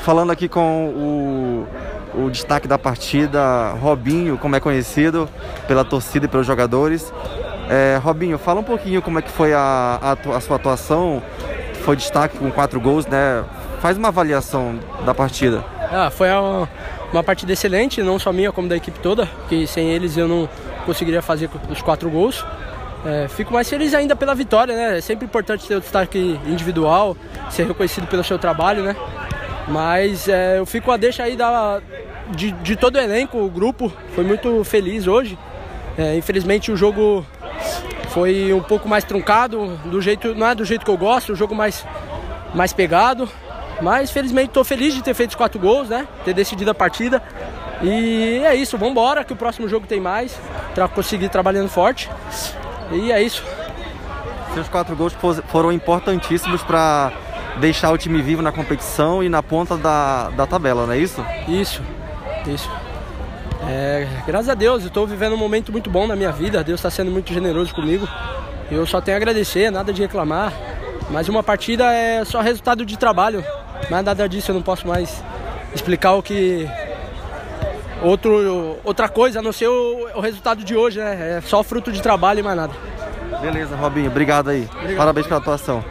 falando aqui com o, o destaque da partida, Robinho, como é conhecido pela torcida e pelos jogadores. É, Robinho, fala um pouquinho como é que foi a, a, a sua atuação. Foi destaque com quatro gols, né? Faz uma avaliação da partida. Ah, foi uma, uma partida excelente, não só minha, como da equipe toda, que sem eles eu não conseguiria fazer os quatro gols. É, fico mais feliz ainda pela vitória, né? É sempre importante ter o destaque individual, ser reconhecido pelo seu trabalho, né? Mas é, eu fico a deixa aí da, de, de, todo o elenco, o grupo. Foi muito feliz hoje. É, infelizmente o jogo foi um pouco mais truncado, do jeito, não é do jeito que eu gosto, o jogo mais, mais pegado. Mas felizmente estou feliz de ter feito os quatro gols, né? Ter decidido a partida. E é isso, vamos embora, que o próximo jogo tem mais, para conseguir trabalhando forte. E é isso. Seus quatro gols foram importantíssimos para deixar o time vivo na competição e na ponta da, da tabela, não é isso? Isso, isso. É, graças a Deus, eu estou vivendo um momento muito bom na minha vida. Deus está sendo muito generoso comigo. Eu só tenho a agradecer, nada de reclamar. Mas uma partida é só resultado de trabalho. Mas nada disso eu não posso mais explicar o que. Outro, outra coisa a não ser o, o resultado de hoje, né? É só fruto de trabalho e mais nada. Beleza, Robinho, obrigado aí. Obrigado. Parabéns pela atuação.